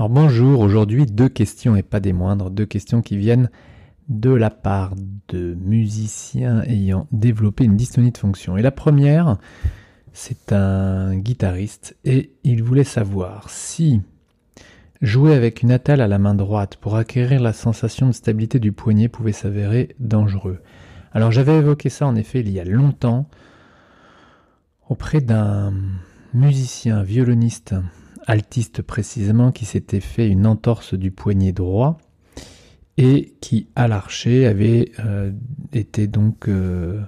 Alors bonjour, aujourd'hui deux questions et pas des moindres, deux questions qui viennent de la part de musiciens ayant développé une dystonie de fonction. Et la première, c'est un guitariste et il voulait savoir si jouer avec une attelle à la main droite pour acquérir la sensation de stabilité du poignet pouvait s'avérer dangereux. Alors j'avais évoqué ça en effet il y a longtemps auprès d'un musicien violoniste altiste précisément, qui s'était fait une entorse du poignet droit et qui, à l'archer, avait euh, été donc euh,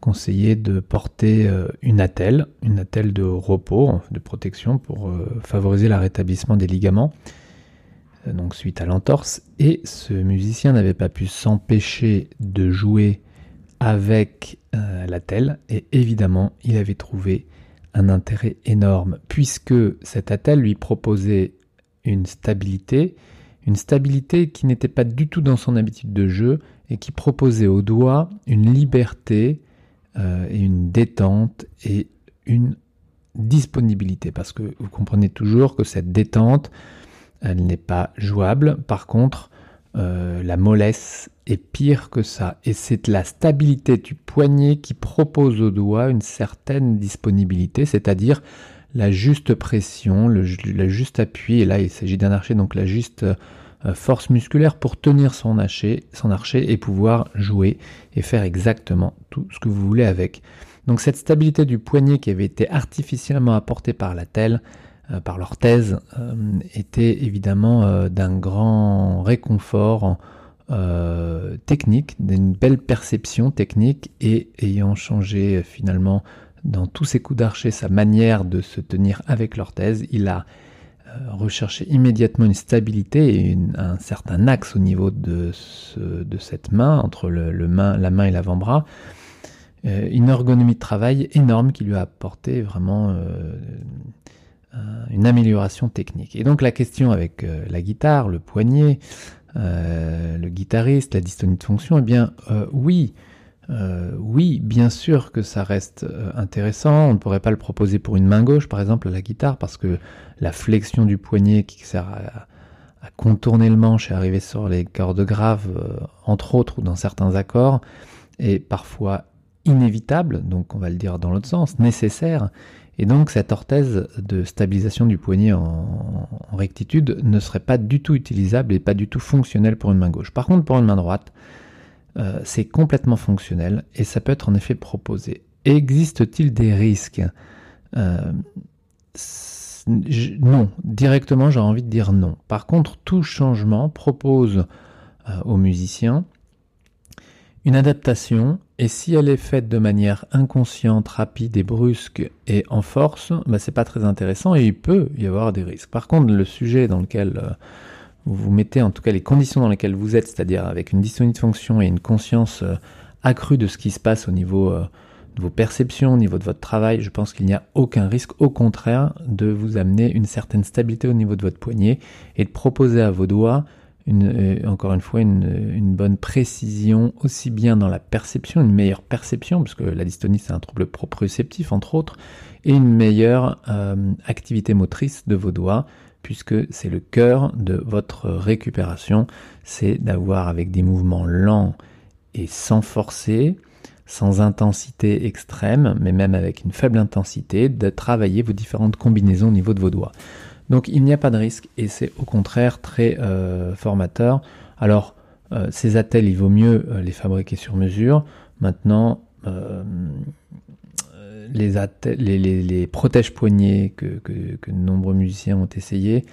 conseillé de porter euh, une attelle, une attelle de repos, de protection pour favoriser le rétablissement des ligaments, donc suite à l'entorse. Et ce musicien n'avait pas pu s'empêcher de jouer avec l'attelle et évidemment, il avait trouvé intérêt énorme, puisque cet attel lui proposait une stabilité, une stabilité qui n'était pas du tout dans son habitude de jeu et qui proposait au doigt une liberté euh, et une détente et une disponibilité. Parce que vous comprenez toujours que cette détente, elle n'est pas jouable. Par contre, euh, la mollesse est pire que ça. Et c'est la stabilité du poignet qui propose au doigt une certaine disponibilité, c'est-à-dire la juste pression, le, juste appui. Et là, il s'agit d'un archer, donc la juste euh, force musculaire pour tenir son archer, son archer et pouvoir jouer et faire exactement tout ce que vous voulez avec. Donc cette stabilité du poignet qui avait été artificiellement apportée par la telle, par l'orthèse, euh, était évidemment d'un grand réconfort euh, technique, d'une belle perception technique et ayant changé euh, finalement dans tous ses coups d'archer sa manière de se tenir avec l'orthèse, il a euh, recherché immédiatement une stabilité et un certain axe au niveau de, cette main, entre la main et l'avant-bras. une ergonomie de travail énorme qui lui a apporté vraiment une amélioration technique. Et donc la question avec la guitare, le poignet, euh, le guitariste, la dystonie de fonction, eh bien euh, oui, euh, oui, bien sûr que ça reste intéressant. On ne pourrait pas le proposer pour une main gauche, par exemple, à la guitare, parce que la flexion du poignet qui sert à, contourner le manche et arriver sur les cordes graves, entre autres, ou dans certains accords, est parfois inévitable, donc on va le dire dans l'autre sens, nécessaire. Et donc cette orthèse de stabilisation du poignet en, rectitude ne serait pas du tout utilisable et pas du tout fonctionnelle pour une main gauche. Par contre, pour une main droite, euh, c'est complètement fonctionnel et ça peut être en effet proposé. Existe-t-il des risques? Euh, Non, directement j'ai envie de dire non. Par contre, tout changement propose euh, aux musiciens une adaptation, et si elle est faite de manière inconsciente, rapide et brusque et en force, bah, c'est pas très intéressant et il peut y avoir des risques. Par contre, le sujet dans lequel euh, vous vous mettez, en tout cas les conditions dans lesquelles vous êtes, c'est-à-dire avec une dystonie de fonction et une conscience euh, accrue de ce qui se passe au niveau euh, de vos perceptions, au niveau de votre travail, je pense qu'il n'y a aucun risque, au contraire, de vous amener une certaine stabilité au niveau de votre poignet et de proposer à vos doigts euh, encore une fois une, bonne précision aussi bien dans la perception, une meilleure perception, parce que la dystonie c'est un trouble proprioceptif entre autres, et une meilleure euh, activité motrice de vos doigts, puisque c'est le cœur de votre récupération, c'est d'avoir avec des mouvements lents et sans forcer, sans intensité extrême, mais même avec une faible intensité, de travailler vos différentes combinaisons au niveau de vos doigts. Donc il n'y a pas de risque et c'est au contraire très euh, formateur. Alors euh, ces attelles, il vaut mieux euh, les fabriquer sur mesure. Maintenant, les, protèges-poignets que, de nombreux musiciens ont essayé,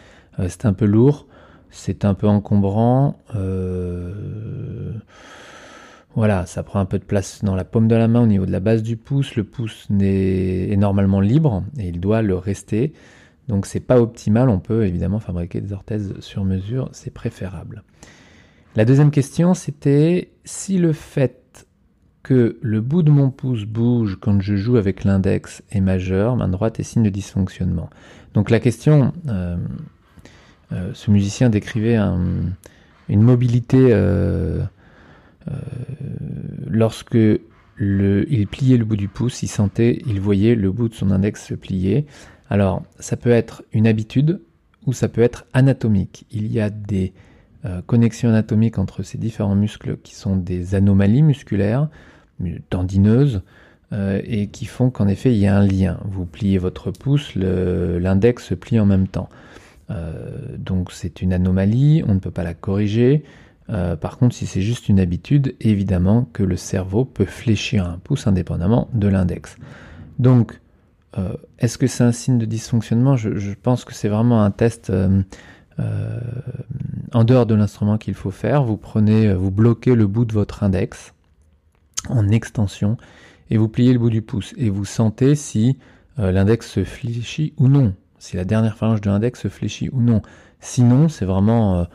c'est un peu lourd, c'est un peu encombrant. Voilà, ça prend un peu de place dans la paume de la main au niveau de la base du pouce. Le pouce est normalement libre et il doit le rester. Donc c'est pas optimal, on peut évidemment fabriquer des orthèses sur mesure, c'est préférable. La deuxième question c'était si le fait que le bout de mon pouce bouge quand je joue avec l'index est majeur, main droite est signe de dysfonctionnement. Donc la question, euh, euh, ce musicien décrivait une mobilité euh, lorsque il pliait le bout du pouce, il sentait, il voyait le bout de son index se plier. Alors, ça peut être une habitude ou ça peut être anatomique. Il y a des euh, connexions anatomiques entre ces différents muscles qui sont des anomalies musculaires, tendineuses, euh, et qui font qu'en effet il y a un lien. Vous pliez votre pouce, l'index se plie en même temps. Euh, donc c'est une anomalie, on ne peut pas la corriger. par contre, si c'est juste une habitude, évidemment que le cerveau peut fléchir un pouce indépendamment de l'index. Donc, est-ce que c'est un signe de dysfonctionnement? Je, pense que c'est vraiment un test euh, en dehors de l'instrument qu'il faut faire, vous prenez, euh, vous bloquez le bout de votre index en extension et vous pliez le bout du pouce et vous sentez si euh, l'index se fléchit ou non, si la dernière phalange de l'index se fléchit ou non. Sinon, c'est vraiment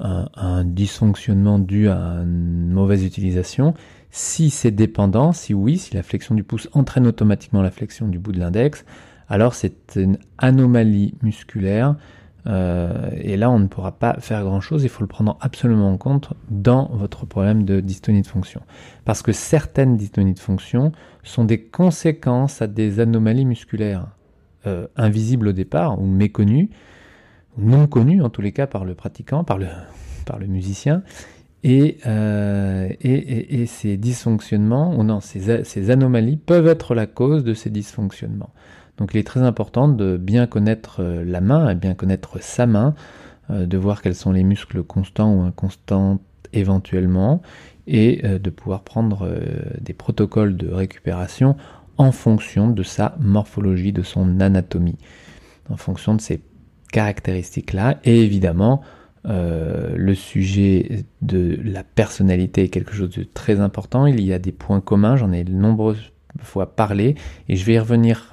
un, dysfonctionnement dû à une mauvaise utilisation. Si c'est dépendant, si oui, si la flexion du pouce entraîne automatiquement la flexion du bout de l'index, alors c'est une anomalie musculaire euh, et là, on ne pourra pas faire grand-chose, il faut le prendre absolument en compte dans votre problème de dystonie de fonction. Parce que certaines dystonies de fonction sont des conséquences à des anomalies musculaires euh, invisibles au départ, ou méconnues, non connues en tous les cas par le pratiquant, par le musicien. Et, euh, et, ces dysfonctionnements, ou non, ces, anomalies peuvent être la cause de ces dysfonctionnements. Donc il est très important de bien connaître euh, la main, et bien connaître sa main, euh, de voir quels sont les muscles constants ou inconstants éventuellement, et de pouvoir prendre des protocoles de récupération en fonction de sa morphologie, de son anatomie, en fonction de ces caractéristiques-là. Et évidemment, le sujet de la personnalité est quelque chose de très important. Il y a des points communs, j'en ai nombreuses fois parlé, et je vais y revenir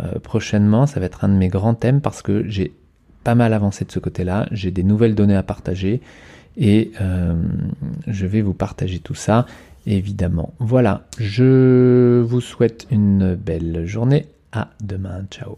euh, prochainement. Ça va être un de mes grands thèmes parce que j'ai pas mal avancé de ce côté-là. J'ai des nouvelles données à partager et euh, je vais vous partager tout ça évidemment. Voilà, je vous souhaite une belle journée. À demain, ciao.